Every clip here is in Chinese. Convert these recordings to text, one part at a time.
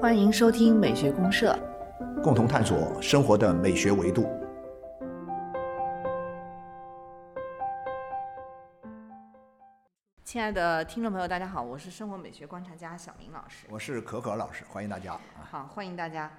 欢迎收听美学公社，共同探索生活的美学维度。亲爱的听众朋友，大家好，我是生活美学观察家小明老师。我是可可老师，欢迎大家啊！好，欢迎大家。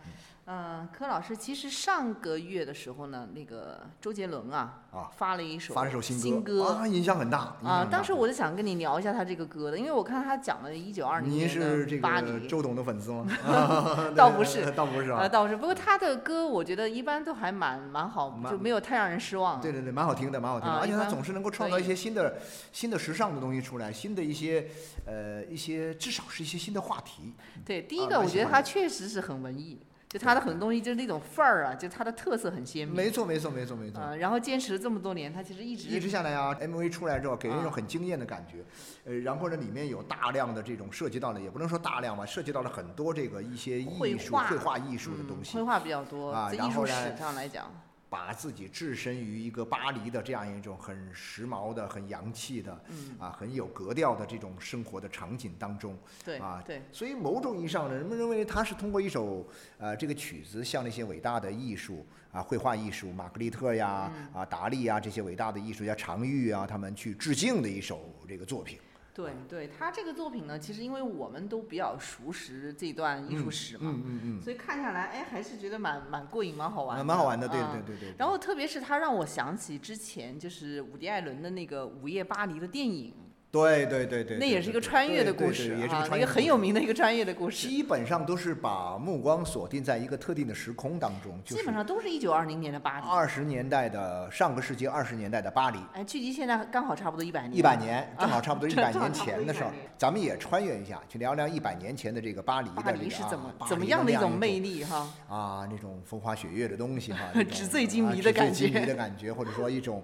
嗯，柯老师，其实上个月的时候呢，那个周杰伦啊，啊发了一首发了首新新歌啊，影响很大响啊。当时我就想跟你聊一下他这个歌的，因为我看他讲了一九二零您年是这个黎，周董的粉丝吗？倒不是倒不是啊呃，。倒是。不过他的歌，我觉得一般都还蛮蛮好，就没有太让人失望。对对对，蛮好听的，蛮好听的，啊而且他总是能够创造一些新的、新的时尚的东西出来，新的一些呃一些至少是一些新的话题。对，第一啊个我觉得他确实是很文艺，就他的很多东西就是那种范儿啊，就他的特色很鲜明。没错，没错，没错，没错。啊，然后坚持了这么多年，他其实一直一直下来啊，MV 出来之后给人一种啊。很惊艳的感觉，呃，然后呢，里面有大量的这种涉及到了，也不能说大量吧，涉及到了很多这个一些绘艺术、画。绘画艺术的嗯东西。绘，画比较多，啊在艺术史上来讲，把自己置身于一个巴黎的这样一种很时髦的、很洋气的，嗯，啊，很有格调的这种生活的场景当中，对啊对，所以某种意义上呢，人们认为他是通过一首呃这个曲子，向那些伟大的艺术啊，绘画艺术，玛格丽特呀、嗯。啊达利呀这些伟大的艺术家常玉啊，他们去致敬的一首这个作品。对对，他这个作品呢，其实因为我们都比较熟识这段艺术史嘛，嗯嗯嗯所以看下来，哎，还是觉得蛮蛮过瘾，蛮好玩蛮好玩的，对啊对对对。然后特别是他让我想起之前就是伍迪·艾伦的那个《午夜巴黎》的电影，对对对对，那也是一个穿越的故事也是哈，个穿越的故事一个很有名的一个穿越的故事，基本上都是把目光锁定在一个特定的时空当中，就基本上都是一九二零年的巴黎。二十年代的上个世纪二十年代的巴黎。哎，距离现在刚好差不多一百年。一百年，正好差不多一百年前的时候100年，咱们也穿越一下，去聊聊一百年前的这个巴黎的巴这个黎是怎么怎么样样的一种魅力哈？啊，那种风花雪月的东西哈，纸醉金啊迷的感 纸醉金迷的感觉，或者说一种，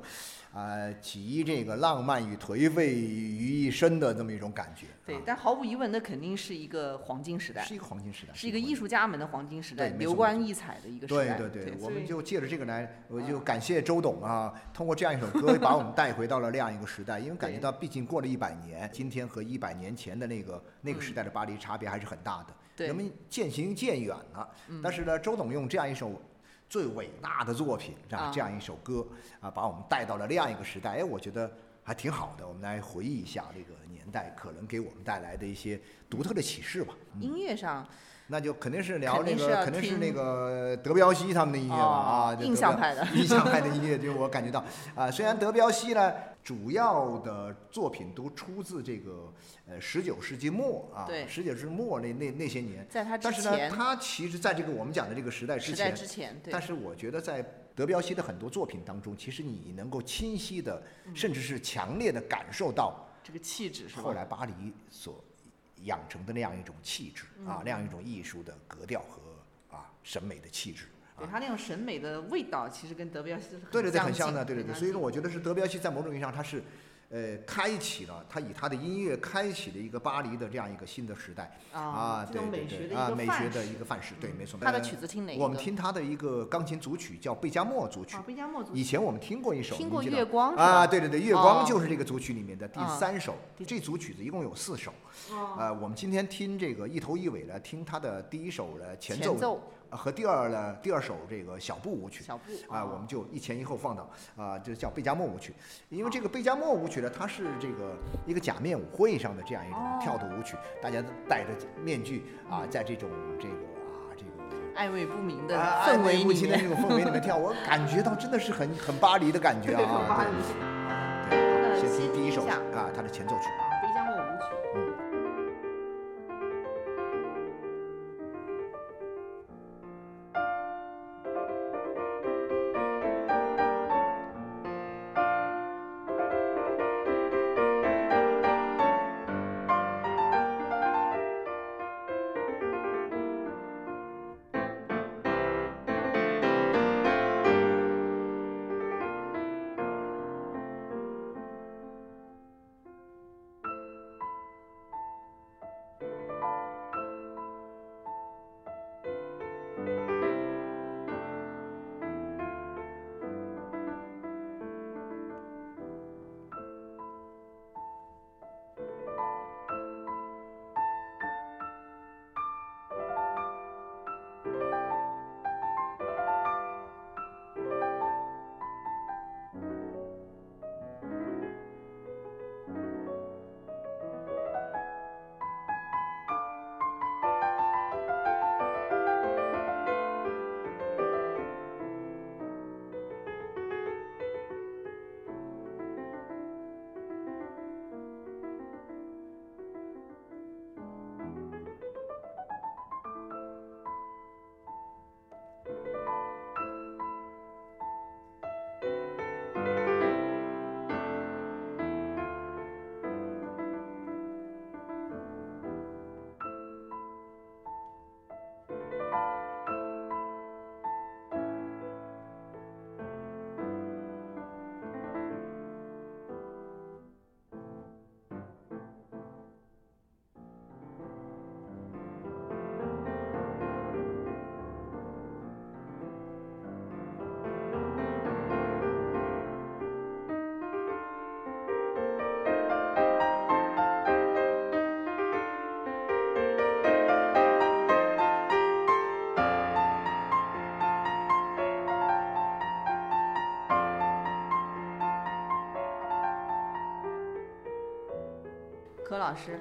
呃，集这个浪漫与颓废于一身的这么一种感觉。对啊，但毫无疑问，那肯定是一个黄金时代是，一个黄金时代，是一个艺术家们的黄金时代，对流光溢彩的一个时代。对对对，我们就借着这个来，我就嗯感谢周董啊，通过这样一首歌，把我们带回到了那样一个时代，因为感觉到毕竟过了一百年，今天和一百年前的那个那个时代的巴黎差别还是很大的，人们渐行渐远了。嗯但是呢，周董用这样一首最伟大的作品，这样，这样一首歌啊，把我们带到了那样一个时代，哎，我觉得还挺好的。我们来回忆一下这个年代可能给我们带来的一些独特的启示吧。音乐上那就肯定是聊那个，肯定是那个德彪西他们的音乐吧哦啊，印象派的 印象派的音乐，就我感觉到啊，虽然德彪西呢主要的作品都出自这个呃十九世纪末啊，对十九世纪末那那那些年，在他之但是呢，前，他其实在这个我们讲的这个时代之时代前，之前，对但，是我觉得在德彪西的很多作品当中，其实你能够清晰的，嗯甚至是强烈的感受到这个气质是吧？后来巴黎所养成的那样一种气质啊，那样一种艺术的格调和啊审美的气质。对他那种审美的味道，其实跟德彪西是对对对，很像的，对对对。所以说，我觉得是德彪西在某种意义上，他是，呃，开启了他以他的音乐开启了一个巴黎的这样一个新的时代啊，这对种美学的一对对啊，美学的一个范式，对，没错。他的呃曲子听哪个？我们听他的一个钢琴组曲叫贝加莫组曲啊，，贝加莫组曲以前我们听过一首，听过月光啊，对对对，月光哦就是这个组曲里面的第啊三首。这组曲子一共有四首，哦呃，我们今天听这个一头一尾的听他的第一首的前奏和第二呢第二首这个小步舞曲。小步啊，哦我们就一前一后放到啊，就叫贝加莫舞曲，因为这个贝加莫舞曲呢，它是这个一个假面舞会上的这样一种哦跳的舞曲，大家都戴着面具啊，在这种这个啊这个暧昧不明的啊氛围里不清的那面，种氛围里面跳，我感觉到真的是很很巴黎的感觉，啊！很巴黎对，对那先先听第一首啊，它的前奏曲。老师，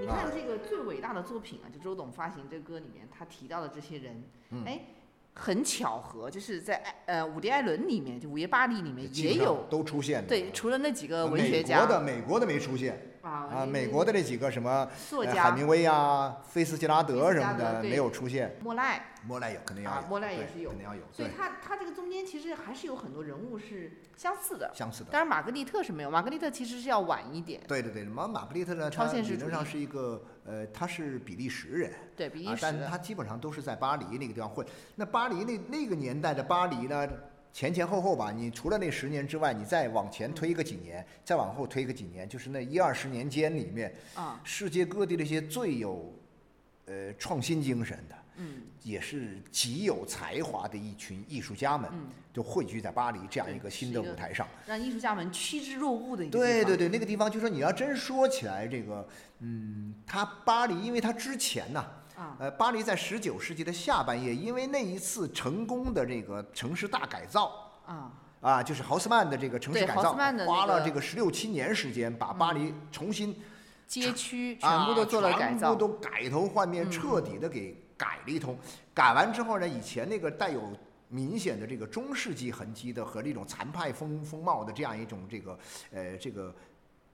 你看这个最伟大的作品啊，就周董发行这个歌里面，他提到的这些人，嗯哎，很巧合，就是在呃伍迪·艾伦里面，就《午夜巴黎》里面也有，都出现的。对，除了那几个呃文学美家国的美国的没出现啊啊，美国的那几个什么作家呃海明威啊、菲斯杰拉德什么的没有出现。莫奈，莫奈有，肯定要有。啊莫奈也是有肯定要有。所以他他这个中间其实还是有很多人物是相似的。相似的。当然，玛格丽特是没有，玛格丽特其实是要晚一点，对对对，马玛格丽特呢，超他理论上是一个呃，他是比利时人。对比利啊，但时。他基本上都是在巴黎那个地方混。那巴黎那那个年代的巴黎呢，前前后后吧，你除了那十年之外，你再往前推个几年，再往后推个几年，就是那一二十年间里面，啊，世界各地那些最有呃创新精神的，嗯也是极有才华的一群艺术家们，嗯，就汇聚在巴黎这样一个新的舞台上。让艺术家们趋之若鹜的一个对对对，那个地方就说你要真说起来，这个嗯，他巴黎，因为他之前呢、啊，呃，巴黎在十九世纪的下半叶，因为那一次成功的这个城市大改造啊，啊，就是豪斯曼的这个城市改造，花了这个十六七年时间，把巴黎重新街区啊全部都做了改造，全部都改头换面，嗯彻底的给改了一通。改完之后呢，以前那个带有明显的这个中世纪痕迹的和这种残派风风貌的这样一种这个呃这个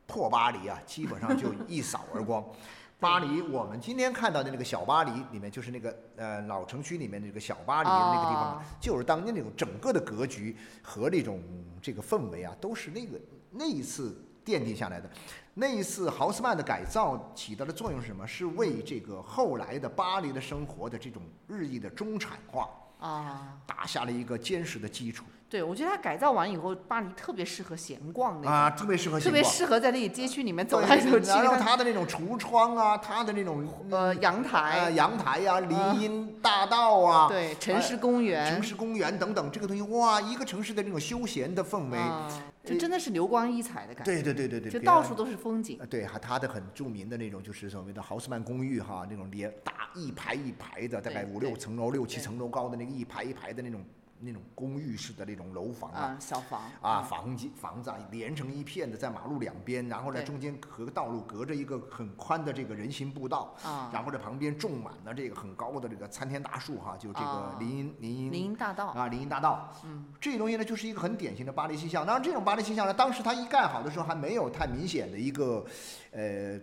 破巴黎啊，基本上就一扫而光。巴黎，我们今天看到的那个小巴黎里面，就是那个呃老城区里面的这个小巴黎的那个地方，哦就是当年那种整个的格局和那种这个氛围啊，都是那个那一次奠定下来的。那一次豪斯曼的改造起到的作用是什么？是为这个后来的巴黎的生活的这种日益的中产化啊，打下了一个坚实的基础对，我觉得它改造完以后，巴黎特别适合闲逛那种，啊，特别适合特别适合在那个街区里面走对来走去。然后它的那种橱窗啊，它的那种呃阳台呃阳台呀、林荫大道啊，对城市公园城，市公园等等，这个东西哇，一个城市的那种休闲的氛围，啊，就真的是流光溢彩的感觉，对对对对对，就到处都是风景。呃，对，还它的很著名的那种就是所谓的豪斯曼公寓哈，那种连大一排一排的，大概五六层楼、六七层楼高的那个一排一排的那种那种公寓式的那种楼房啊。啊，小房啊，房间房子啊，连成一片的，在马路两边，然后呢，中间隔个道路隔着一个很宽的这个人行步道，啊，然后这旁边种满了这个很高的这个参天大树哈，就这个啊。林荫林荫林荫大道，啊，林荫大道，嗯，这东西呢，就是一个很典型的巴黎形象。当然，这种巴黎形象呢，当时它一盖好的时候还没有太明显的一个，呃，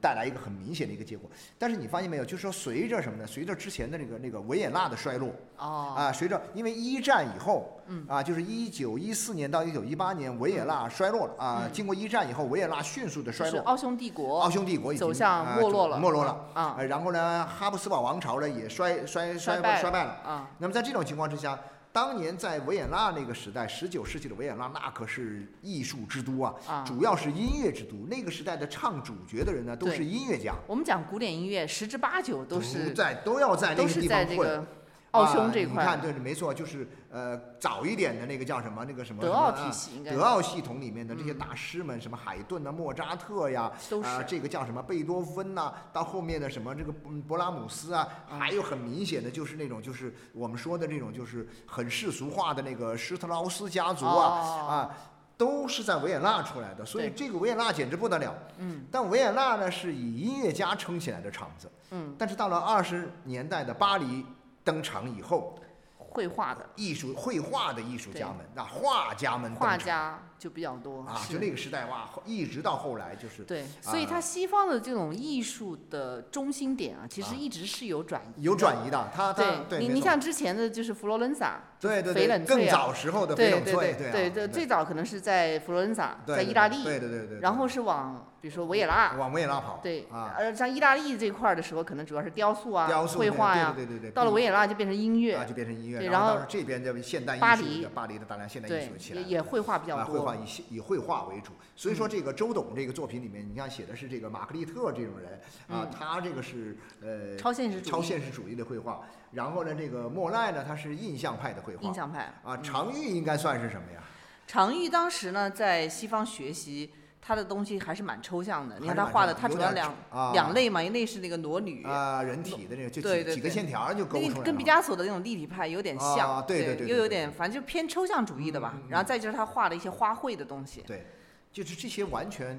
带来一个很明显的一个结果。但是你发现没有，就是说随着什么呢？随着之前的那个那个维也纳的衰落哦，啊，随着因为一战以后，嗯啊，就是一九一四年到一九一八年，维也纳衰落了啊。嗯经过一战以后，维也纳迅速的衰落，奥匈帝国奥匈帝国已经走向啊没落了，没落了。啊呃，然后呢，哈布斯堡王朝呢也衰衰衰败衰败了。啊，那么在这种情况之下，当年在维也纳那个时代，十九世纪的维也纳那可是艺术之都啊，啊主要是音乐之都。那个时代的唱主角的人呢，都是音乐家，我们讲古典音乐，十之八九都是在都要在那个地方混。奥匈这块啊你看，对，没错，就是呃早一点的那个叫什么，那个什么德奥体系应该德奥系统里面的这些嗯。大师们，什么海顿呐、莫扎特呀，都啊，是。这个叫什么贝多芬呐、到后面的什么这个嗯勃拉姆斯啊，嗯。还有很明显的就是那种就是我们说的这种就是很世俗化的那个施特劳斯家族啊、哦。啊，都是在维也纳出来的，所以这个维也纳简直不得了。嗯。但维也纳呢是以音乐家撑起来的场子，嗯。但是到了二十年代的巴黎登场以后，绘画的。艺术绘画的艺术家们，那画家们画家就比较多啊，就那个时代哇，一直到后来就是对，所以它啊西方的这种艺术的中心点啊，其实啊。一直是有转移，有转移。的，他他对你，你像之前的就是佛罗伦萨，对对对，翡冷更翠啊早时候的翡冷翠，对对对对啊对，最早可能是在佛罗伦萨，在意大利，对对对对，然后是往比如说维也纳，往维也纳跑，对，啊，呃，像意大利这块儿的时候，可能主要是雕塑啊、雕塑绘画呀，对对对对对，到了维也纳就变成音啊乐，就变成音乐，对然后这边的现代艺术巴黎。的巴黎的大量现代艺对术，起来了。也也绘画比较啊，绘画，以以绘画为主，所以说这个周董这个作品里面，你像写的是这个玛格丽特这种人啊嗯，他这个是呃超现实超现实主义的绘画，然后呢，这个莫奈呢，他是印象派的绘画。印象派啊，嗯。常玉应该算是什么呀？常玉当时呢，在西方学习，他的东西还是蛮抽象的。你看他画的，他主要两啊。两类嘛，一类是那个裸女，啊，人体的那个就几几个对。对对线条就勾那出来跟毕加索的那种立体派有点像，啊对对对对对又有点，反正就偏抽象主义的吧。然后再就是他画的一些花卉的东西，对，就是这些完全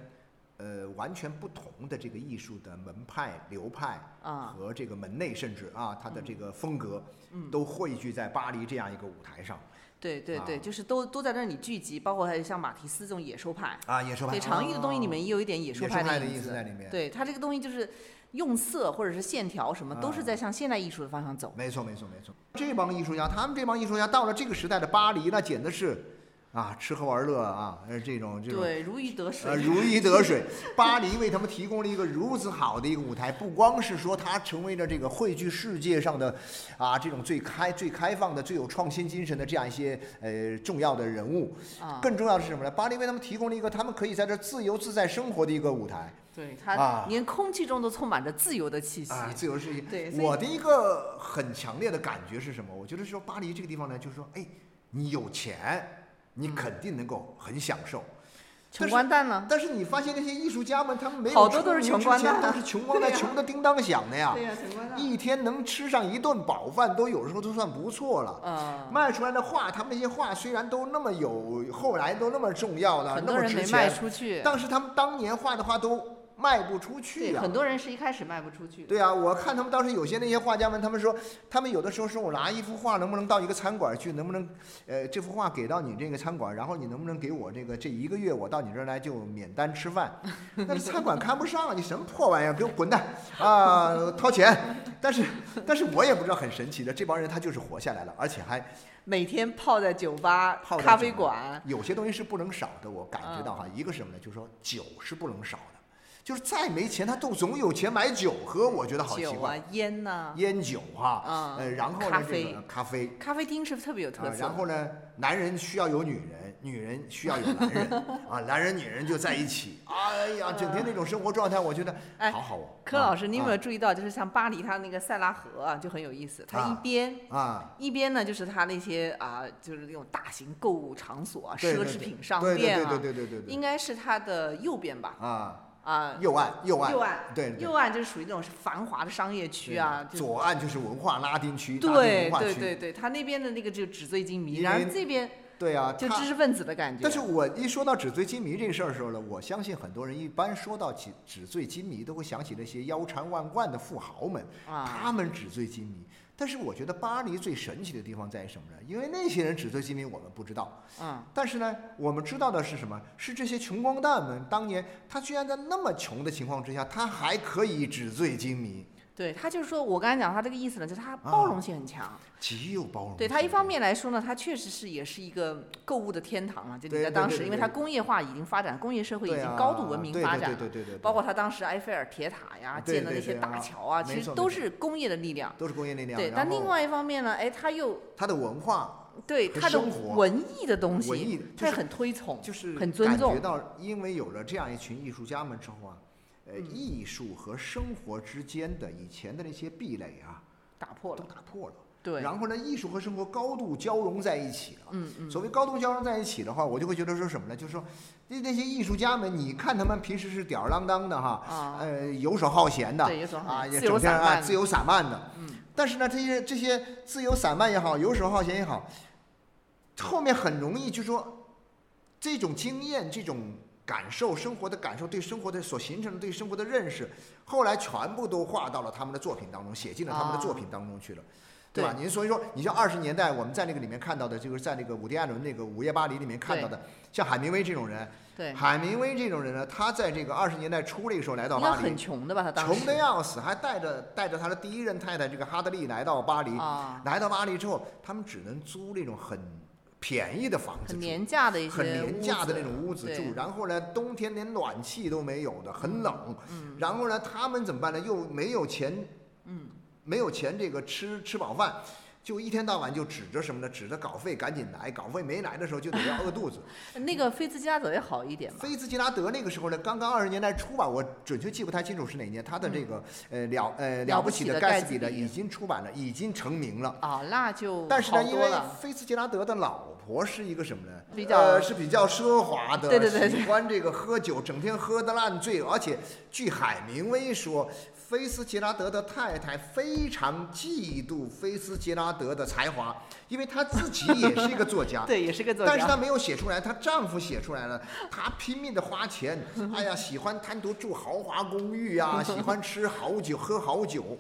呃完全不同的这个艺术的门派流派啊，和这个门内，甚至啊它的这个风格，嗯都汇聚在巴黎这样一个舞台上对对对，啊就是都都在那里聚集，包括还有像马蒂斯这种野兽派，啊，野兽派对长玉的东西里面也有一点野野兽兽派的意。思在里面。对他这个东西就是用色或者是线条什么，都是啊在向现代艺术的方向走。没错，没错，没错。这帮艺术家，他们这帮艺术家到了这个时代的巴黎，那简直是啊，吃喝玩乐啊，呃，这种这种对，如鱼得呃水。如鱼得水。巴黎为他们提供了一个如此好的一个舞台，不光是说它成为了这个汇聚世界上的啊这种最开、最开放的、最有创新精神的这样一些呃重要的人物，啊，更重要的是什么呢？巴黎为他们提供了一个他们可以在这自由自在生活的一个舞台对它啊连空气中都充满着自由的气息。啊，自由世界。对，我的一个很强烈的感觉是什么？我觉得说巴黎这个地方呢，就是说，哎，你有钱，你嗯肯定能够很享受。穷光蛋了？但是你发现那些艺术家们，他们没有好多都是穷光蛋都是穷光蛋，穷的叮当响的呀。呀，穷光一天能吃上一顿饱饭，都有时候都算不错了。嗯，卖出来的画，他们那些画虽然都那么有，后来都那么重要的，那么值多人没卖钱，出去。但是他们当年画的画都卖不出去对，呀、很多人是一开始卖不出去。对啊，我看他们当时有些那些画家们，他们说，他们有的时候说我拿一幅画，能不能到一个餐馆去，能不能，呃，这幅画给到你这个餐馆，然后你能不能给我这个这一个月我到你这儿来就免单吃饭？但是餐馆看不上，你什么破玩意儿，给我滚蛋啊，掏钱！但是，但是我也不知道很神奇的，这帮人他就是活下来了，而且还每天泡在酒吧、泡咖啡馆，有些东西是不能少的，我感觉到哈，一个是什么呢？就是说酒是不能少的，就是再没钱他都总有钱买酒喝，我觉得好奇酒。啊、烟呐、烟酒哈，嗯呃，然后呢，这咖啡个咖啡，咖啡厅是特别有特啊，色。然后呢，男人需要有女人，女人需要有男人，啊，男人女人就在一起，哎呀，整天那种生活状态，我觉得哎好好哦。柯老师，啊你有没有注意到，就是像巴黎它那个塞拉河啊，就很有意思。它一啊边啊？一边呢，就是它那些啊，就是那种大型购物场所啊、对对对奢侈品商对对店啊，对对对对对应该是它的右边吧？啊，啊，右岸右岸右岸，对对右岸就是属于那种繁华的商业区啊，左岸就是文化拉丁区，对对对对，他那边的那个就纸醉金迷，然后这边对啊，就知识分子的感觉。但是我一说到纸醉金迷这个事儿的时候呢，我相信很多人一般说到纸纸醉金迷，都会想起那些腰缠万贯的富豪们，啊，他们纸醉金迷。但是我觉得巴黎最神奇的地方在于什么呢？因为那些人纸醉金迷我们不知道，嗯，但是呢，我们知道的是什么？是这些穷光蛋们当年他居然在那么穷的情况之下，他还可以纸醉金迷，对他就是说我刚才讲他这个意思呢，就是他包容性很强。极有包容性。对他一方面来说呢，他确实是也是一个购物的天堂了。就在当时，因为它工业化已经发展，工业社会已经高度文明发展了。对对对对对，包括他当时埃菲尔铁塔呀，建的那些大桥啊，其实都是工业的力量。都是工业力量。对，但另外一方面呢，哎，他又他的文化对他的文艺的东文西，艺就是它也很推崇，就是很尊重感觉到，因为有了这样一群艺术家们之后啊，艺术和生活之间的以前的那些壁垒啊，打破了。都打破了。对，然后呢，艺术和生活高度交融在一起了。嗯嗯，所谓高度交融在一起的话，我就会觉得说什么呢？就是说，那那些艺术家们，你看他们平时是吊儿郎当的哈，啊，呃，游手好闲的啊，也整天啊，自由散漫的。嗯，但是呢，这些这些自由散漫也好，游手好闲也好，后面很容易就说这种经验、这种感受、生活的感受，对生活的所形成的对生活的认识，后来全部都画到了他们的作品当中，写进了他们的作品当中去了。对吧？您所以说，你像二十年代我们在那个里面看到的，就是在那个伍迪·艾伦那个《午夜巴黎》里面看到的，像海明威这种人，对，海明威这种人呢，他在这个二十年代初那个时候来到巴黎很，穷的吧？他当时穷的要死，还带着带着他的第一任太太这个哈德利来到巴黎。啊，来到巴黎之后，他们只能租那种很便宜的房子住，很廉价的一些很廉价的那种屋子住。然后呢，冬天连暖气都没有的，很冷。嗯然后呢，他们怎么办呢？又没有钱，嗯，没有钱这个吃吃饱饭。就一天到晚就指着什么呢？指着稿费赶紧来，稿费没来的时候就得要饿肚子。那个菲兹加德也好一点嘛？菲茨杰拉德那个时候呢，刚刚二十年代初吧，我准确记不太清楚是哪年。他的这个呃了呃了了不起的盖茨比呢，已经出版了，已经成名了。啊，那就但是呢，因为。菲茨杰拉德的老婆是一个什么呢？比较呃是比较奢华的，对对对对喜欢这个喝酒，整天喝得烂醉，而且据海明威说，菲斯杰拉德的太太非常嫉妒菲斯杰拉德的才华，因为她自己也是一个作家。对，也是个作家。但是她没有写出来，她丈夫写出来了。她拼命的花钱，哎呀，喜欢单独住豪华公寓啊，喜欢吃好酒、喝好酒，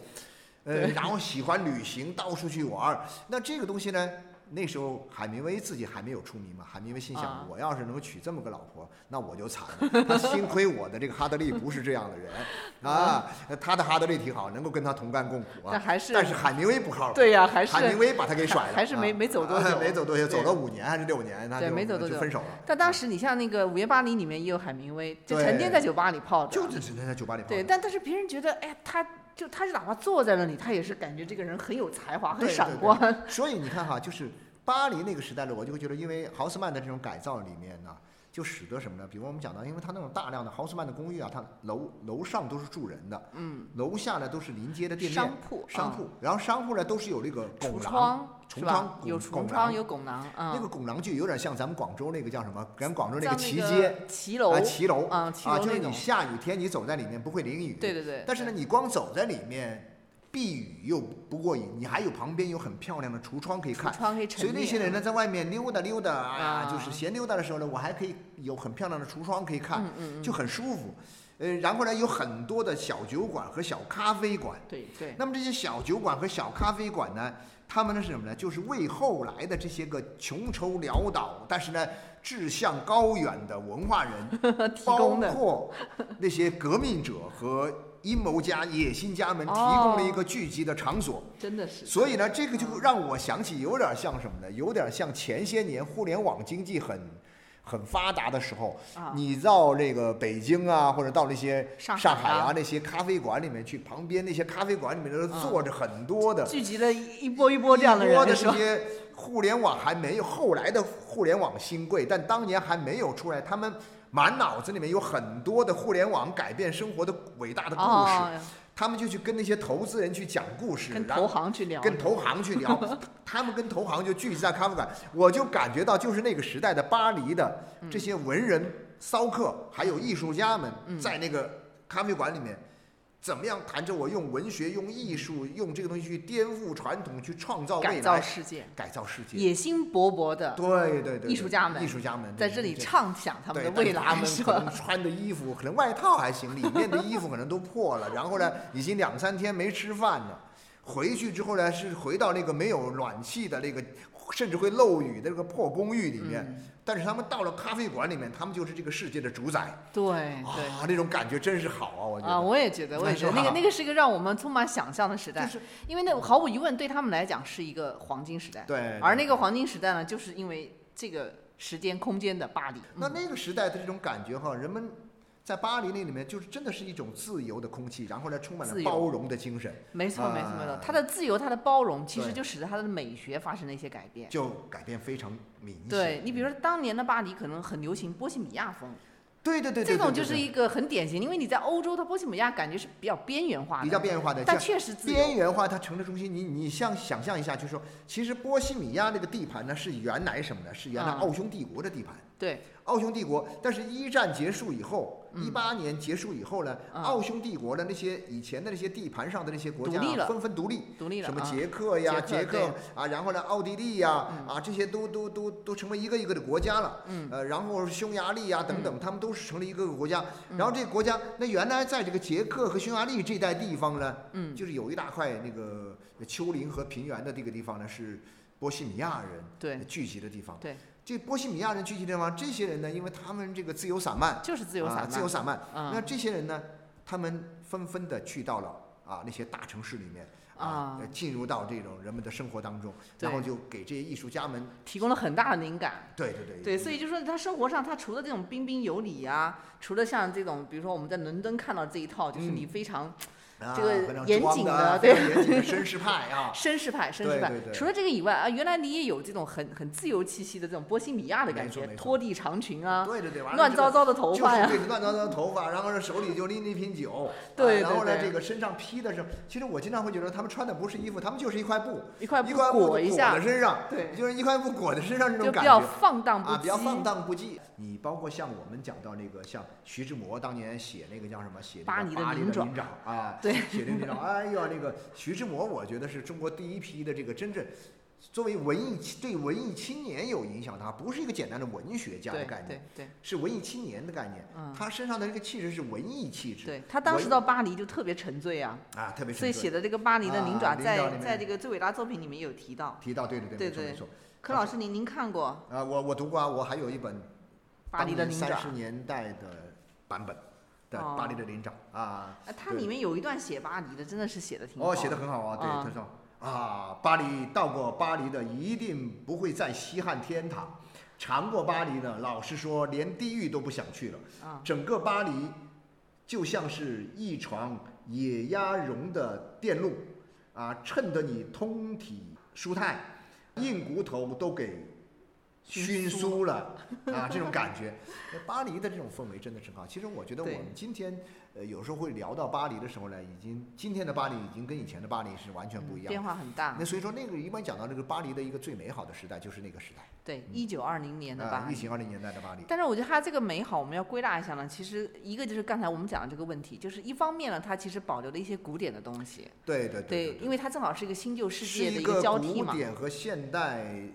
呃，然后喜欢旅行，到处去玩儿。那这个东西呢？那时候海明威自己还没有出名嘛，海明威心想，我要是能娶这么个老婆，那我就惨了。他幸亏我的这个哈德利不是这样的人 啊，他的哈德利挺好，能够跟他同甘共苦啊。还是但是海明威不靠谱。对呀，还是海明威把他给甩了，还是没 没走多久，没走多久，走了五年还是六年，他就没走多久分手了。但当时你像那个《午夜巴黎》里面也有海明威，就成天在酒吧里泡着，就是成天在酒吧里泡。对，但但是别人觉得，哎，他就他是哪怕坐在那里，他也是感觉这个人很有才华，很闪光。所以你看哈，就是。巴黎那个时代的我就会觉得，因为豪斯曼的这种改造里面呢，就使得什么呢？比如我们讲到，因为他那种大量的豪斯曼的公寓啊，它楼楼上都是住人的，嗯，楼下呢都是临街的店面，商铺，商铺，然后商铺呢都是有那个拱廊，橱窗，有橱窗，有拱廊，那个拱廊就有点像咱们广州那个叫什么？咱广州那个骑街，骑楼，骑楼，啊，就是你下雨天你走在里面不会淋雨，对对对，但是呢，你光走在里面。避雨又不过瘾，你还有旁边有很漂亮的橱窗可以看，窗可以所以那些人呢在外面溜达溜达啊，就是闲溜达的时候呢，我还可以有很漂亮的橱窗可以看，就很舒服。呃，然后呢有很多的小酒馆和小咖啡馆。对对。那么这些小酒馆和小咖啡馆呢，他们呢是什么呢？就是为后来的这些个穷愁潦倒，但是呢志向高远的文化人，包括那些革命者和。阴谋家、野心家们提供了一个聚集的场所，真的是。所以呢，这个就让我想起有点像什么呢？有点像前些年互联网经济很很发达的时候，你到这个北京啊，或者到那些上海啊那些咖啡馆里面去，旁边那些咖啡馆里面都坐着很多的，聚集了一波一波这样的人。的这些互联网还没有，后来的互联网新贵，但当年还没有出来，他们。满脑子里面有很多的互联网改变生活的伟大的故事，他们就去跟那些投资人去讲故事，跟投行去聊，跟投行去聊，他们跟投行就聚集在咖啡馆，我就感觉到就是那个时代的巴黎的这些文人骚客，还有艺术家们在那个咖啡馆里面。怎么样谈着我用文学、用艺术、用这个东西去颠覆传统、去创造未来、改造世界、改造世界，野心勃勃的对对对艺术家们、艺术家们在这里畅想他们的未来。他们可能穿的衣服，可能外套还行，里面的衣服可能都破了。然后呢，已经两三天没吃饭了。回去之后呢，是回到那个没有暖气的那个。甚至会漏雨的这个破公寓里面，但是他们到了咖啡馆里面，他们就是这个世界的主宰。对对，啊，那种感觉真是好啊！我觉得啊，我也觉得，我也觉得那个那个是一个让我们充满想象的时代，就是因为那毫无疑问对他们来讲是一个黄金时代。对，而那个黄金时代呢，就是因为这个时间空间的巴黎。那那个时代的这种感觉哈，人们。在巴黎那里面，就是真的是一种自由的空气，然后呢，充满了包容的精神。没错，没错，没错。它的自由，它的包容，其实就使得它的美学发生了一些改变。就改变非常明显。对你，比如说当年的巴黎可能很流行波西米亚风。对对对，这种就是一个很典型，因为你在欧洲，它波西米亚感觉是比较边缘化的，比较边缘化的，但确实边缘化，它城市中心。你你像想象一下，就是说，其实波西米亚那个地盘呢，是原来什么呢？是原来奥匈帝国的地盘。对，奥匈帝国，但是一战结束以后。一八年结束以后呢，奥匈帝国的那些以前的那些地盘上的那些国家纷纷独立，独立了，什么捷克呀、捷克啊，然后呢，奥地利呀，啊，这些都都都都成为一个一个的国家了。呃，然后匈牙利呀等等，他们都是成了一个个国家。然后这个国家，那原来在这个捷克和匈牙利这带地方呢，嗯。就是有一大块那个丘陵和平原的这个地方呢，是波西米亚人聚集的地方。对。这波西米亚人聚集地方，这些人呢，因为他们这个自由散漫，就是自由散漫，自由散漫。那这些人呢，他们纷纷的去到了啊那些大城市里面啊，进入到这种人们的生活当中，然后就给这些艺术家们提供了很大的灵感。对对对。对，所以就说他生活上，他除了这种彬彬有礼啊，除了像这种，比如说我们在伦敦看到这一套，就是你非常。这个 严谨的，对，绅士派啊，绅士派，绅士派。除了这个以外啊，原来你也有这种很很自由气息的这种波西米亚的感觉，拖地长裙啊，对对对，乱糟糟的头发呀，对，乱糟糟的头发，然后呢手里就拎着一瓶酒，对，然后呢这个身上披的是，其实我经常会觉得他们穿的不是衣服，他们就是一块布，一块布裹一下，身上，对，就是一块布裹在身上这种感觉，比较放荡不羁，比较放荡不羁。你包括像我们讲到那个像徐志摩当年写那个叫什么，写巴黎的灵爪啊，对。对，写这个文章，哎呀，那个徐志摩，我觉得是中国第一批的这个真正。作为文艺对文艺青年有影响，他不是一个简单的文学家的概念，对对，是文艺青年的概念。嗯，他身上的这个气质是文艺气质。对他当时到巴黎就特别沉醉啊，啊，特别沉醉。所以写的这个巴黎的灵爪，在在这个最伟大作品里面有提到。提到，对对对，没错没错。柯老师，您您看过？啊，我我读过啊，我还有一本巴黎的灵爪三十年代的版本的巴黎的灵长啊。它里面有一段写巴黎的，真的是写的挺好。哦，写的很好啊，对，他说。啊，巴黎到过巴黎的一定不会再稀罕天堂，尝过巴黎的，老实说连地狱都不想去了。啊，整个巴黎就像是一床野鸭绒的电路，啊，衬得你通体舒泰，硬骨头都给熏酥了啊，这种感觉。巴黎的这种氛围真的是好。其实我觉得我们今天。呃，有时候会聊到巴黎的时候呢，已经今天的巴黎已经跟以前的巴黎是完全不一样，变化很大。那所以说，那个一般讲到那个巴黎的一个最美好的时代，就是那个时代。对，一九二零年的巴黎。一九二零年代的巴黎。但是我觉得它这个美好，我们要归纳一下呢。其实一个就是刚才我们讲的这个问题，就是一方面呢，它其实保留了一些古典的东西。对对对。对，因为它正好是一个新旧世界的一个交替嘛。古典和现代。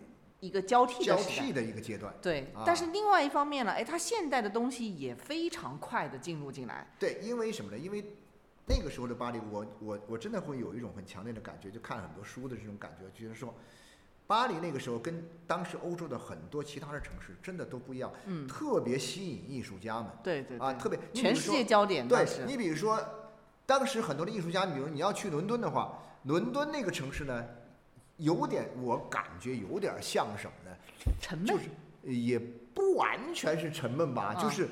一个交替交替的一个阶段，对。但是另外一方面呢，哎，它现代的东西也非常快的进入进来。对，因为什么呢？因为那个时候的巴黎，我我我真的会有一种很强烈的感觉，就看很多书的这种感觉，就是说，巴黎那个时候跟当时欧洲的很多其他的城市真的都不一样，嗯，特别吸引艺术家们，对对啊，特别全世界焦点。对，你比如说，当时很多的艺术家，比如你要去伦敦的话，伦敦那个城市呢？有点，我感觉有点像什么呢？沉闷，就是也不完全是沉闷吧，就是，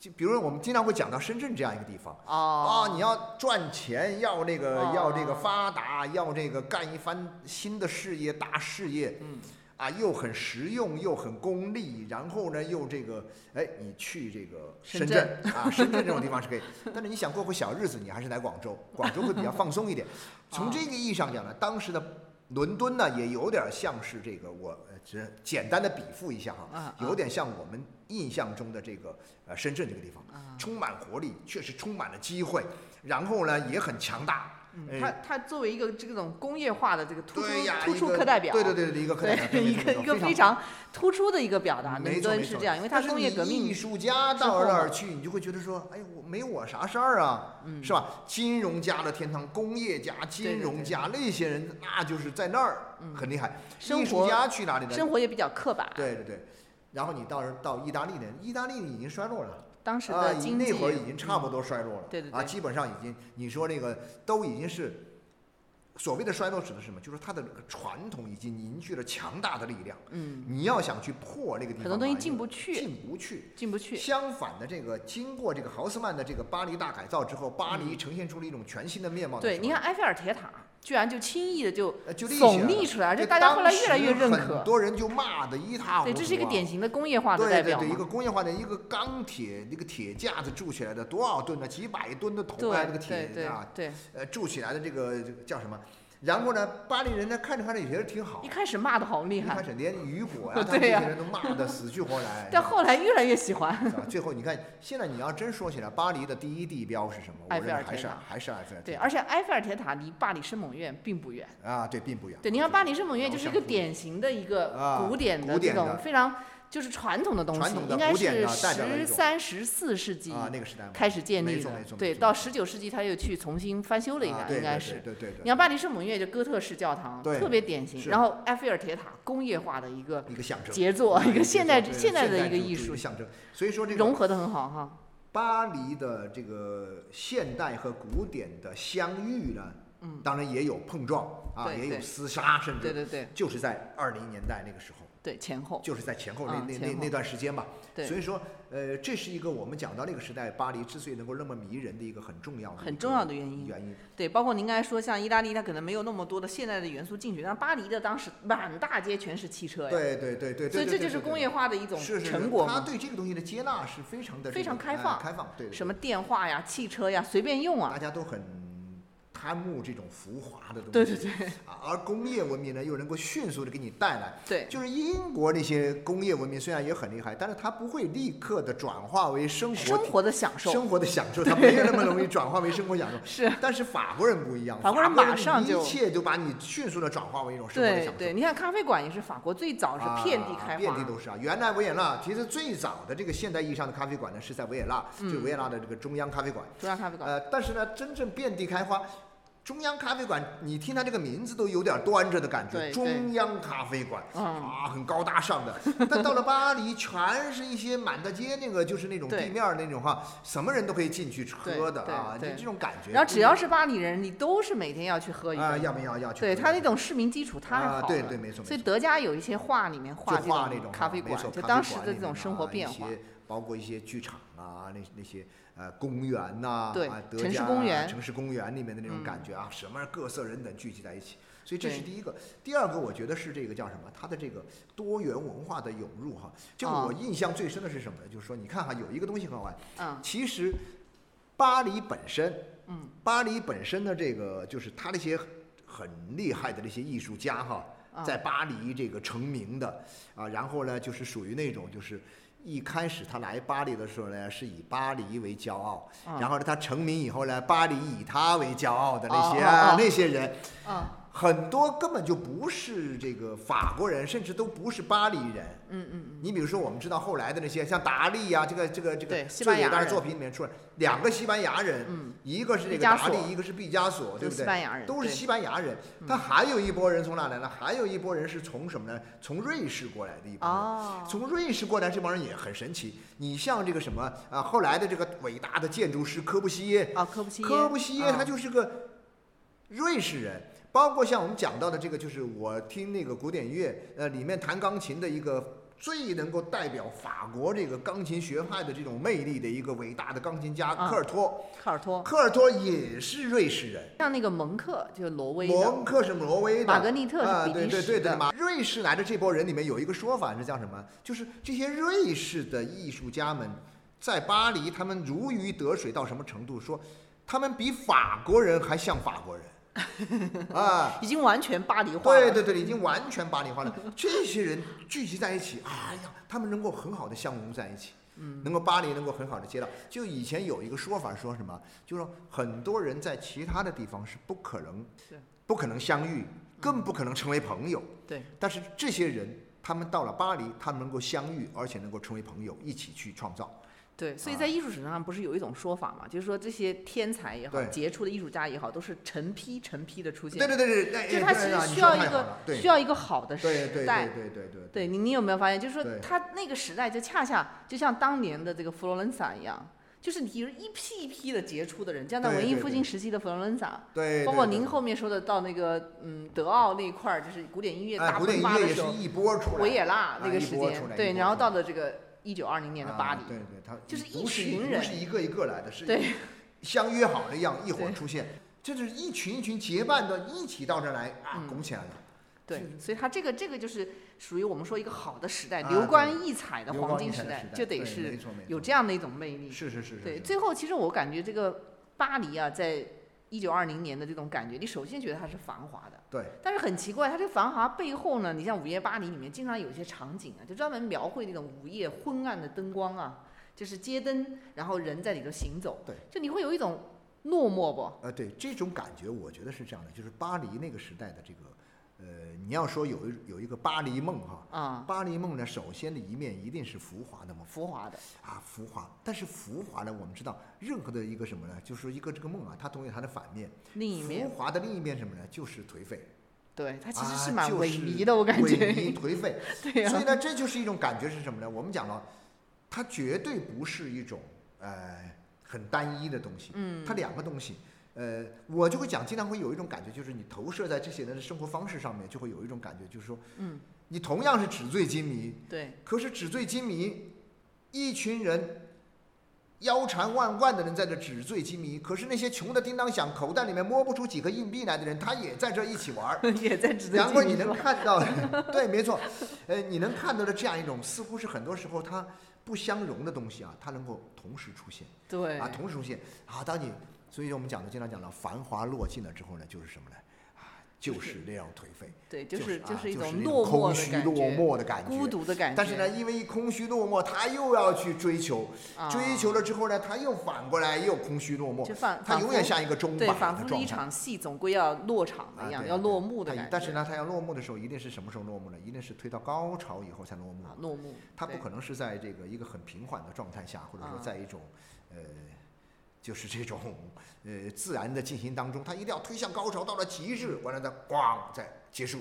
就比如说我们经常会讲到深圳这样一个地方，啊，你要赚钱，要那个要这个发达，要这个干一番新的事业大事业，嗯，啊，又很实用，又很功利，然后呢，又这个，哎，你去这个深圳啊，深圳这种地方是可以，但是你想过过小日子，你还是来广州，广州会比较放松一点。从这个意义上讲呢，当时的。伦敦呢，也有点像是这个，我只简单的比附一下哈，有点像我们印象中的这个呃深圳这个地方，充满活力，确实充满了机会，然后呢也很强大。它它作为一个这种工业化的这个突出突出课代表，对对对对，一个课代表，一个一个非常突出的一个表达。伦敦是这样，因为它工业革命。艺术家到那儿去，你就会觉得说，哎，我没我啥事儿啊，是吧？金融家的天堂，工业家、金融家那些人，那就是在那儿很厉害。艺术家去哪里呢？生活也比较刻板。对对对，然后你到时到意大利呢？意大利已经衰落了。当时的经济那会儿已经差不多衰落了，对对对，啊，基本上已经，你说那个都已经是所谓的衰落指的是什么？就是它的传统已经凝聚了强大的力量。嗯，你要想去破那个地方，很多东西进不去，进不去，进不去。相反的，这个经过这个豪斯曼的这个巴黎大改造之后，巴黎呈现出了一种全新的面貌。对，你看埃菲尔铁塔。居然就轻易的就耸立出来，就大家后来越来越认可。很多人就骂的一塌糊涂。对，这是一个典型的工业化的代表。对对对，一个工业化的一个钢铁那个铁架子铸起来的多少吨呢？几百吨的铜啊，那个铁啊，对，呃，铸起来的这个叫什么？然后呢，巴黎人呢看着看着也觉得挺好。一开始骂的好厉害。一开始连雨果呀，他这些人都骂的死去活来。但后来越来越喜欢。最后你看，现在你要真说起来，巴黎的第一地标是什么？埃菲尔铁塔。还是埃菲尔。对，而且埃菲尔铁塔离巴黎圣母院并不远。啊，对，并不远。对，你看巴黎圣母院就是一个典型的一个古典的这种非常。就是传统的东西，应该是十三、十四世纪开始建立的。对，到十九世纪他又去重新翻修了一下，应该是。对对对。你看巴黎圣母院就哥特式教堂，特别典型。然后埃菲尔铁塔，工业化的一个一个象征，杰作，一个现代现代的一个艺术象征。所以说这个融合的很好哈。巴黎的这个现代和古典的相遇呢，嗯，当然也有碰撞啊，也有厮杀，甚至对对对，就是在二零年代那个时候。对前后。就是在前后那那那那段时间吧，对。所以说呃这是一个我们讲到那个时代巴黎之所以能够那么迷人的一个很重要的很重要的原因原因。对，包括您刚才说像意大利它可能没有那么多的现代的元素进去，但巴黎的当时满大街全是汽车呀，对对对对，所以这就是工业化的一种成果他对这个东西的接纳是非常的非常开放开放，对什么电话呀、汽车呀随便用啊，大家都很贪慕这种浮华的东西，对对对，啊，而工业文明呢又能够迅速的给你带来，对，就是英国那些工业文明虽然也很厉害，但是它不会立刻的转化为生活生活的享受，生活的享受，它没有那么容易转化为生活享受。是，但是法国人不一样，法国人马上就一切就把你迅速的转化为一种生活的享受。对对，你看咖啡馆也是法国最早是遍地开花，遍地都是啊。原来维也纳其实最早的这个现代意义上的咖啡馆呢是在维也纳，就维也纳的这个中央咖啡馆，中央咖啡馆。呃，但是呢，真正遍地开花。中央咖啡馆，你听它这个名字都有点端着的感觉。中央咖啡馆啊，很高大上的。但到了巴黎，全是一些满大街那个，就是那种地面那种哈，什么人都可以进去喝的啊，就这种感觉。然后只要是巴黎人，你都是每天要去喝一杯。要不要要去？对他那种市民基础太好了。对对，没错。所以德加有一些画里面画这种咖啡馆，就当时的这种生活变化。包括一些剧场啊，那那些呃公园呐，啊，城市公园，城市公园里面的那种感觉啊，什么各色人等聚集在一起，所以这是第一个。第二个，我觉得是这个叫什么？它的这个多元文化的涌入哈。就我印象最深的是什么呢？就是说，你看哈，有一个东西很好玩。嗯。其实，巴黎本身，嗯，巴黎本身的这个就是他那些很厉害的那些艺术家哈，在巴黎这个成名的啊，然后呢，就是属于那种就是。一开始他来巴黎的时候呢，是以巴黎为骄傲，然后呢，他成名以后呢，巴黎以他为骄傲的那些那些人。很多根本就不是这个法国人，甚至都不是巴黎人。嗯嗯嗯。你比如说，我们知道后来的那些像达利呀，这个这个这个最伟大的作品里面出来两个西班牙人，一个是这个达利，一个是毕加索，对不对？都是西班牙人。他还有一波人从哪来呢？还有一波人是从什么呢？从瑞士过来的一波人。从瑞士过来这帮人也很神奇。你像这个什么啊，后来的这个伟大的建筑师科布西耶。啊，科布西耶。科布西耶他就是个瑞士人。包括像我们讲到的这个，就是我听那个古典乐，呃，里面弹钢琴的一个最能够代表法国这个钢琴学派的这种魅力的一个伟大的钢琴家科尔托。科尔托。科尔托也是瑞士人。像那个蒙克，就是挪威。蒙克是挪威的。玛格丽特是比利时的。瑞士来的这波人里面有一个说法是叫什么？就是这些瑞士的艺术家们在巴黎，他们如鱼得水到什么程度？说他们比法国人还像法国人。啊，已经完全巴黎化了。对对对，已经完全巴黎化了。这些人聚集在一起，哎呀，他们能够很好的相融在一起，嗯，能够巴黎能够很好的接到。就以前有一个说法，说什么，就说很多人在其他的地方是不可能，是不可能相遇，更不可能成为朋友。对。但是这些人，他们到了巴黎，他们能够相遇，而且能够成为朋友，一起去创造。对，所以在艺术史上不是有一种说法嘛，就是说这些天才也好，杰出的艺术家也好，都是成批成批的出现。对对对对，就是他其实需要一个需要一个好的时代。对对对对对。对你你有没有发现，就是说他那个时代就恰恰就像当年的这个佛罗伦萨一样，就是你一批一批的杰出的人，像在文艺复兴时期的佛罗伦萨，对，包括您后面说的到那个嗯德奥那一块儿，就是古典音乐大迸发的时候，维也纳那个时间，对，然后到了这个。一九二零年的巴黎，对对，他就是一群人，不是一个一个来的，是对，相约好的一样，一会儿出现，就是一群一群结伴的，一起到这儿来啊，拱起来了。对，所以他这个这个就是属于我们说一个好的时代，流光溢彩的黄金时代，就得是有这样的一种魅力。是是是。对，最后其实我感觉这个巴黎啊，在。一九二零年的这种感觉，你首先觉得它是繁华的，对。但是很奇怪，它这个繁华背后呢，你像《午夜巴黎》里面经常有一些场景啊，就专门描绘那种午夜昏暗的灯光啊，就是街灯，然后人在里头行走，对。就你会有一种落寞不？呃，对，这种感觉我觉得是这样的，就是巴黎那个时代的这个。呃，你要说有一有一个巴黎梦哈，啊，巴黎梦呢，首先的一面一定是浮华的嘛，浮华的啊，浮华。但是浮华呢，我们知道，任何的一个什么呢，就是一个这个梦啊，它总有它的反面。另一面。浮华的另一面什么呢？就是颓废。对，它其实是蛮萎靡的，我感觉。萎靡颓废。对呀。所以呢，这就是一种感觉是什么呢？我们讲了，它绝对不是一种呃很单一的东西。嗯。它两个东西。呃，我就会讲，经常会有一种感觉，就是你投射在这些人的生活方式上面，就会有一种感觉，就是说，嗯，你同样是纸醉金迷，对，可是纸醉金迷，一群人腰缠万贯的人在这纸醉金迷，可是那些穷的叮当响，口袋里面摸不出几个硬币来的人，他也在这一起玩，也在纸醉金迷。然后，你能看到，对，没错，呃，你能看到的这样一种，似乎是很多时候它不相容的东西啊，它能够同时出现，对，啊，同时出现，啊，当你。所以我们讲的经常讲到繁华落尽了之后呢，就是什么呢？啊就是那样颓废，对，就是就是一种空虚落寞的感觉，孤独的感觉。但是呢，因为空虚落寞，他又要去追求，追求了之后呢，他又反过来又空虚落寞，他永远像一个钟摆对，仿佛一场戏总归要落场的一样，要落幕的感觉。但是呢，他要落幕的时候，一定是什么时候落幕呢？一定是推到高潮以后才落幕。落幕。他不可能是在这个一个很平缓的状态下，或者说在一种呃。就是这种，呃，自然的进行当中，它一定要推向高潮，到了极致，完了再咣再结束。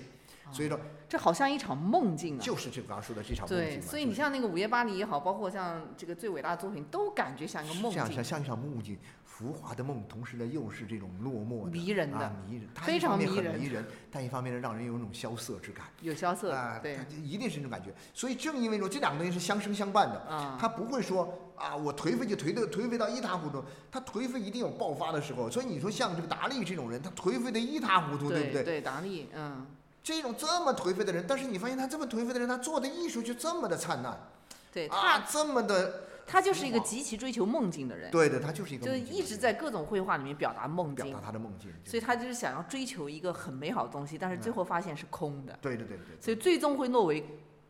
所以说，这好像一场梦境啊！就是这个刚刚说的这场梦境。对，所以你像那个《午夜巴黎》也好，包括像这个最伟大的作品，都感觉像一个梦境。像像像一场梦境。浮华的梦，同时呢又是这种落寞的、迷人的、迷人，非常迷人。但一方面呢，让人有一种萧瑟之感。有萧瑟啊，对，一定是这种感觉。所以正因为说这两个东西是相生相伴的，啊，他不会说啊，我颓废就颓的颓废到一塌糊涂。他颓废一定有爆发的时候。所以你说像这个达利这种人，他颓废的一塌糊涂，对不对？对对，达利，嗯，这种这么颓废的人，但是你发现他这么颓废的人，他做的艺术就这么的灿烂，对他这么的。他就是一个极其追求梦境的人，对的，他就是一个，就是一直在各种绘画里面表达梦境，表达他的梦境，所以他就是想要追求一个很美好的东西，但是最后发现是空的，对对对对，所以最终会落为。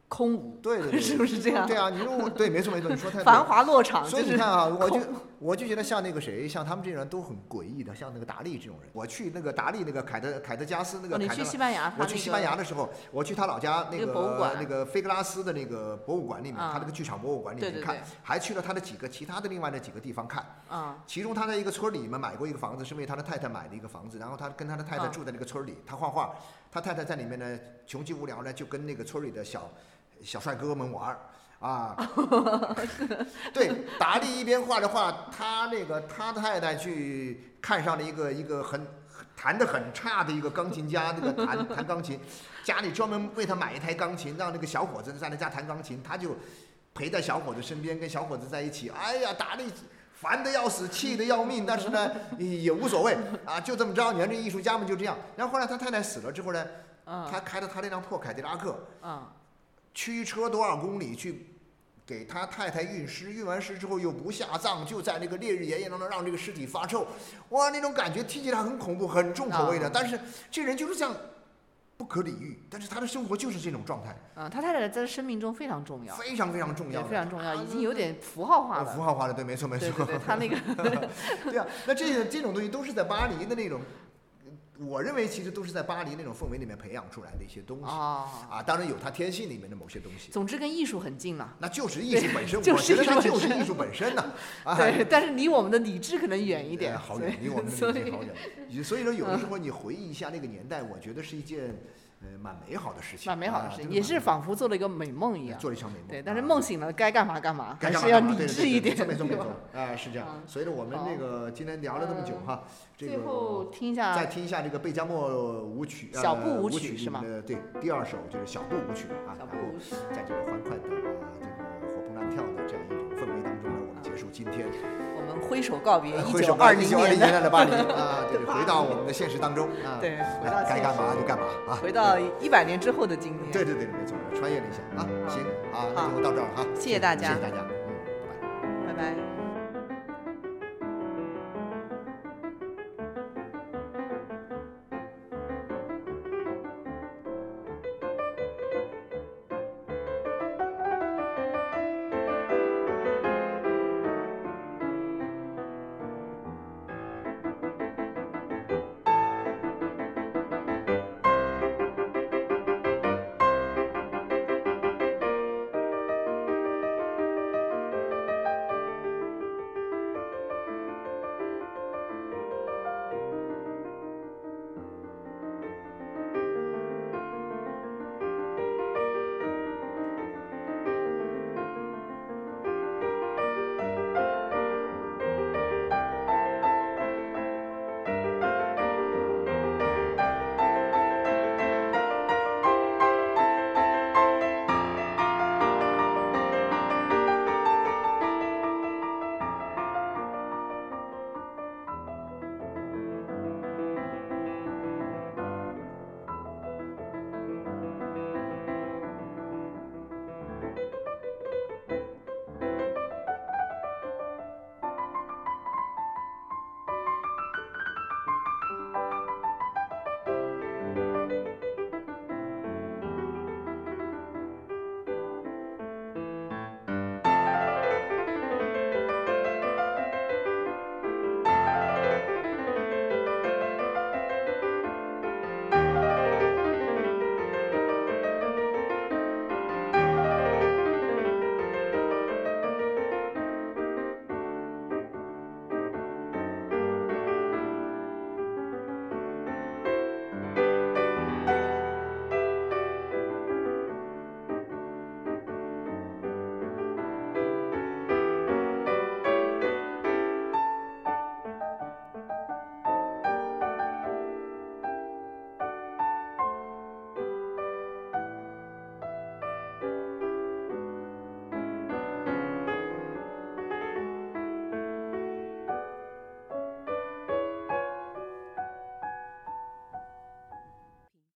空无，对对对，是不是这样？对啊，你说对，没错没错，你说太繁华落场，所以你看啊，我就我就觉得像那个谁，像他们这种人都很诡异的，像那个达利这种人。我去那个达利那个凯德凯德加斯那个，你去西班牙，我去西班牙的时候，我去他老家那个那个菲格拉斯的那个博物馆里面，他那个剧场博物馆里面看，还去了他的几个其他的另外的几个地方看。啊，其中他在一个村里面买过一个房子，是为他的太太买的一个房子，然后他跟他的太太住在那个村里，他画画，他太太在里面呢，穷极无聊呢，就跟那个村里的小。小帅哥们玩儿啊，对，达利一边画着画，他那个他太太去看上了一个一个很弹得很差的一个钢琴家，那个弹弹钢琴，家里专门为他买一台钢琴，让那个小伙子在那家弹钢琴，他就陪在小伙子身边，跟小伙子在一起。哎呀，达利烦得要死，气得要命，但是呢 也无所谓啊，就这么着。你看这艺术家们就这样。然后后来他太太死了之后呢，他开着他那辆破凯迪拉克。驱车多少公里去给他太太运尸，运完尸之后又不下葬，就在那个烈日炎炎当中让这个尸体发臭，哇，那种感觉听起来很恐怖，很重口味的。但是这人就是这样，不可理喻。但是他的生活就是这种状态。啊，他太太在生命中非常重要，非常非常重要，非常重要，已经有点符号化了。符号化了，对，没错没错。对对对，他那个，对啊，那这这种东西都是在巴黎的那种。我认为其实都是在巴黎那种氛围里面培养出来的一些东西啊，当然有他天性里面的某些东西。总之跟艺术很近了。那就是艺术本身，我觉得它就是艺术本身呢。对，但是离我们的理智可能远一点。好远，离我们的理智好远。所以说，有的时候你回忆一下那个年代，我觉得是一件。呃，蛮美好的事情，蛮美好的事情，也是仿佛做了一个美梦一样，做了一场美梦。对，但是梦醒了，该干嘛干嘛，还是要理智一点，没错没错，哎，是这样。所以呢，我们那个今天聊了这么久哈，最后听一下，再听一下这个贝加莫舞曲，小步舞曲是吗？对，第二首就是小步舞曲啊，然后在这个欢快的这个活蹦乱跳的这样一种氛围当中呢，我们结束今天。挥手告别一九二零年的巴黎 啊，对，回到我们的现实当中啊，对，回到该干嘛就干嘛啊，回到一百年之后的今天，对对对，没错，穿越了一下啊，行，啊，那就到这儿哈，谢谢大家，谢谢大家，嗯，拜拜，拜拜。